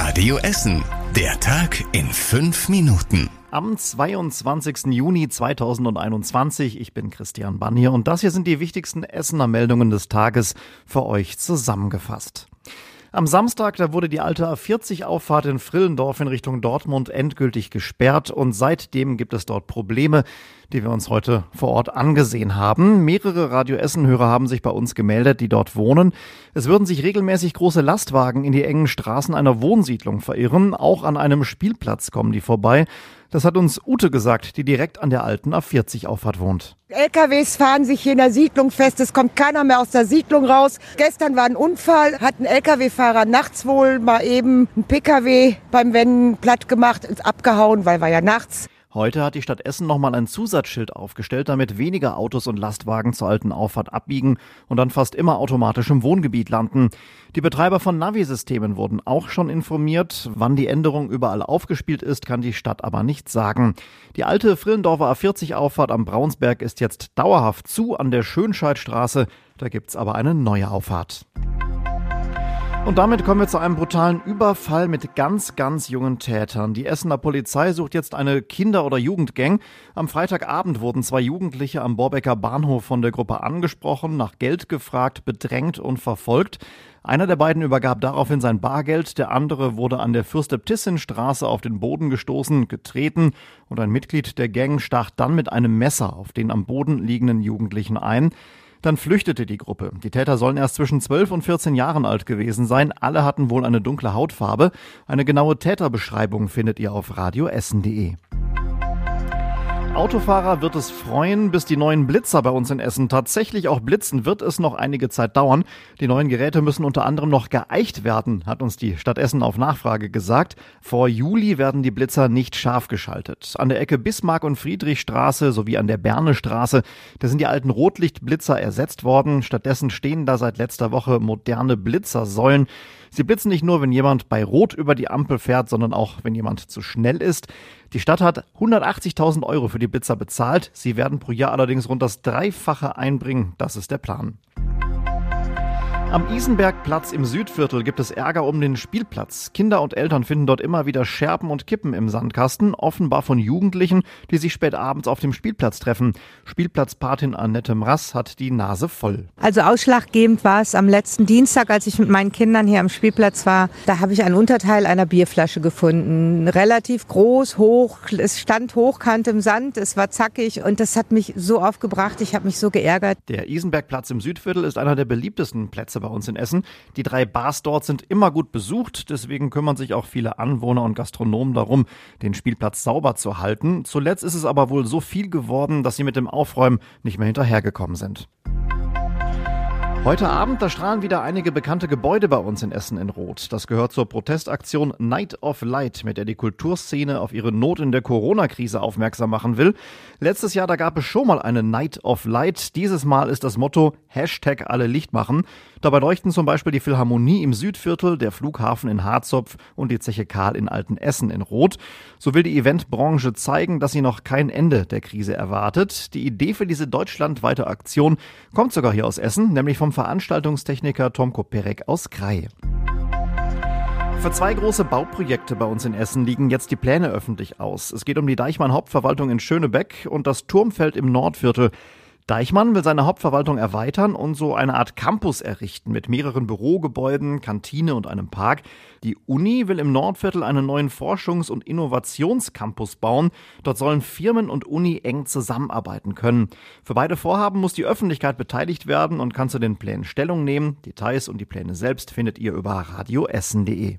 Radio Essen. Der Tag in fünf Minuten. Am 22. Juni 2021. Ich bin Christian Bannier und das hier sind die wichtigsten Essener Meldungen des Tages für euch zusammengefasst. Am Samstag, da wurde die alte A40-Auffahrt in Frillendorf in Richtung Dortmund endgültig gesperrt und seitdem gibt es dort Probleme, die wir uns heute vor Ort angesehen haben. Mehrere Radio Essen-Hörer haben sich bei uns gemeldet, die dort wohnen. Es würden sich regelmäßig große Lastwagen in die engen Straßen einer Wohnsiedlung verirren. Auch an einem Spielplatz kommen die vorbei. Das hat uns Ute gesagt, die direkt an der alten A40-Auffahrt wohnt. LKWs fahren sich hier in der Siedlung fest. Es kommt keiner mehr aus der Siedlung raus. Gestern war ein Unfall, hat ein LKW-Fahrer nachts wohl mal eben ein PKW beim Wenden platt gemacht, ins abgehauen, weil war ja nachts. Heute hat die Stadt Essen nochmal ein Zusatzschild aufgestellt, damit weniger Autos und Lastwagen zur alten Auffahrt abbiegen und dann fast immer automatisch im Wohngebiet landen. Die Betreiber von Navisystemen wurden auch schon informiert. Wann die Änderung überall aufgespielt ist, kann die Stadt aber nicht sagen. Die alte Frillendorfer A40-Auffahrt am Braunsberg ist jetzt dauerhaft zu an der Schönscheidstraße. Da gibt's aber eine neue Auffahrt. Und damit kommen wir zu einem brutalen Überfall mit ganz, ganz jungen Tätern. Die Essener Polizei sucht jetzt eine Kinder- oder Jugendgang. Am Freitagabend wurden zwei Jugendliche am Borbecker Bahnhof von der Gruppe angesprochen, nach Geld gefragt, bedrängt und verfolgt. Einer der beiden übergab daraufhin sein Bargeld, der andere wurde an der Fürstöptissin-Straße auf den Boden gestoßen, getreten und ein Mitglied der Gang stach dann mit einem Messer auf den am Boden liegenden Jugendlichen ein. Dann flüchtete die Gruppe. Die Täter sollen erst zwischen 12 und 14 Jahren alt gewesen sein. Alle hatten wohl eine dunkle Hautfarbe. Eine genaue Täterbeschreibung findet ihr auf radioessen.de. Autofahrer wird es freuen, bis die neuen Blitzer bei uns in Essen tatsächlich auch blitzen, wird es noch einige Zeit dauern. Die neuen Geräte müssen unter anderem noch geeicht werden, hat uns die Stadt Essen auf Nachfrage gesagt. Vor Juli werden die Blitzer nicht scharf geschaltet. An der Ecke Bismarck und Friedrichstraße sowie an der Bernestraße, da sind die alten Rotlichtblitzer ersetzt worden. Stattdessen stehen da seit letzter Woche moderne Blitzersäulen. Sie blitzen nicht nur, wenn jemand bei Rot über die Ampel fährt, sondern auch, wenn jemand zu schnell ist. Die Stadt hat 180.000 Euro für die Blitzer bezahlt. Sie werden pro Jahr allerdings rund das Dreifache einbringen. Das ist der Plan. Am Isenbergplatz im Südviertel gibt es Ärger um den Spielplatz. Kinder und Eltern finden dort immer wieder Scherben und Kippen im Sandkasten, offenbar von Jugendlichen, die sich spät abends auf dem Spielplatz treffen. Spielplatzpatin Annette Mrass hat die Nase voll. Also ausschlaggebend war es am letzten Dienstag, als ich mit meinen Kindern hier am Spielplatz war. Da habe ich ein Unterteil einer Bierflasche gefunden. Relativ groß, hoch, es stand hochkant im Sand, es war zackig und das hat mich so aufgebracht, ich habe mich so geärgert. Der Isenbergplatz im Südviertel ist einer der beliebtesten Plätze Plätze bei uns in Essen. Die drei Bars dort sind immer gut besucht, deswegen kümmern sich auch viele Anwohner und Gastronomen darum, den Spielplatz sauber zu halten. Zuletzt ist es aber wohl so viel geworden, dass sie mit dem Aufräumen nicht mehr hinterhergekommen sind. Heute Abend, da strahlen wieder einige bekannte Gebäude bei uns in Essen in Rot. Das gehört zur Protestaktion Night of Light, mit der die Kulturszene auf ihre Not in der Corona-Krise aufmerksam machen will. Letztes Jahr, da gab es schon mal eine Night of Light. Dieses Mal ist das Motto Hashtag alle Licht machen. Dabei leuchten zum Beispiel die Philharmonie im Südviertel, der Flughafen in Harzopf und die Zeche Karl in Altenessen in Rot. So will die Eventbranche zeigen, dass sie noch kein Ende der Krise erwartet. Die Idee für diese deutschlandweite Aktion kommt sogar hier aus Essen, nämlich vom Veranstaltungstechniker Tom Koperek aus Krei. Für zwei große Bauprojekte bei uns in Essen liegen jetzt die Pläne öffentlich aus. Es geht um die Deichmann Hauptverwaltung in Schönebeck und das Turmfeld im Nordviertel. Deichmann will seine Hauptverwaltung erweitern und so eine Art Campus errichten mit mehreren Bürogebäuden, Kantine und einem Park. Die Uni will im Nordviertel einen neuen Forschungs- und Innovationscampus bauen. Dort sollen Firmen und Uni eng zusammenarbeiten können. Für beide Vorhaben muss die Öffentlichkeit beteiligt werden und kann zu den Plänen Stellung nehmen. Details und die Pläne selbst findet ihr über radioessen.de.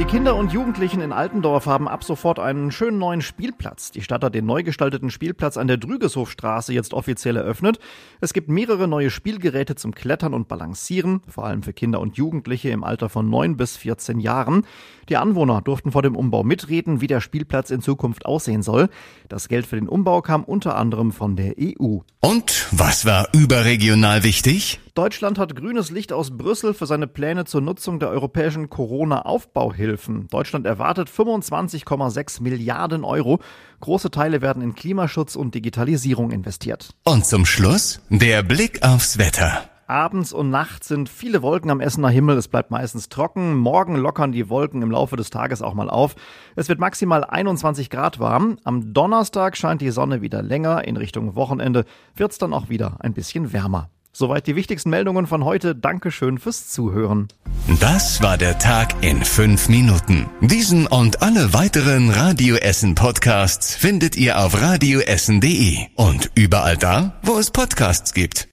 Die Kinder und Jugendlichen in Altendorf haben ab sofort einen schönen neuen Spielplatz. Die Stadt hat den neu gestalteten Spielplatz an der Drügeshofstraße jetzt offiziell eröffnet. Es gibt mehrere neue Spielgeräte zum Klettern und Balancieren, vor allem für Kinder und Jugendliche im Alter von 9 bis 14 Jahren. Die Anwohner durften vor dem Umbau mitreden, wie der Spielplatz in Zukunft aussehen soll. Das Geld für den Umbau kam unter anderem von der EU. Und was war überregional wichtig? Deutschland hat grünes Licht aus Brüssel für seine Pläne zur Nutzung der europäischen Corona-Aufbauhilfen. Deutschland erwartet 25,6 Milliarden Euro. Große Teile werden in Klimaschutz und Digitalisierung investiert. Und zum Schluss der Blick aufs Wetter. Abends und nachts sind viele Wolken am Essener Himmel. Es bleibt meistens trocken. Morgen lockern die Wolken im Laufe des Tages auch mal auf. Es wird maximal 21 Grad warm. Am Donnerstag scheint die Sonne wieder länger. In Richtung Wochenende wird's dann auch wieder ein bisschen wärmer. Soweit die wichtigsten Meldungen von heute. Dankeschön fürs Zuhören. Das war der Tag in fünf Minuten. Diesen und alle weiteren Radio Essen Podcasts findet ihr auf radioessen.de und überall da, wo es Podcasts gibt.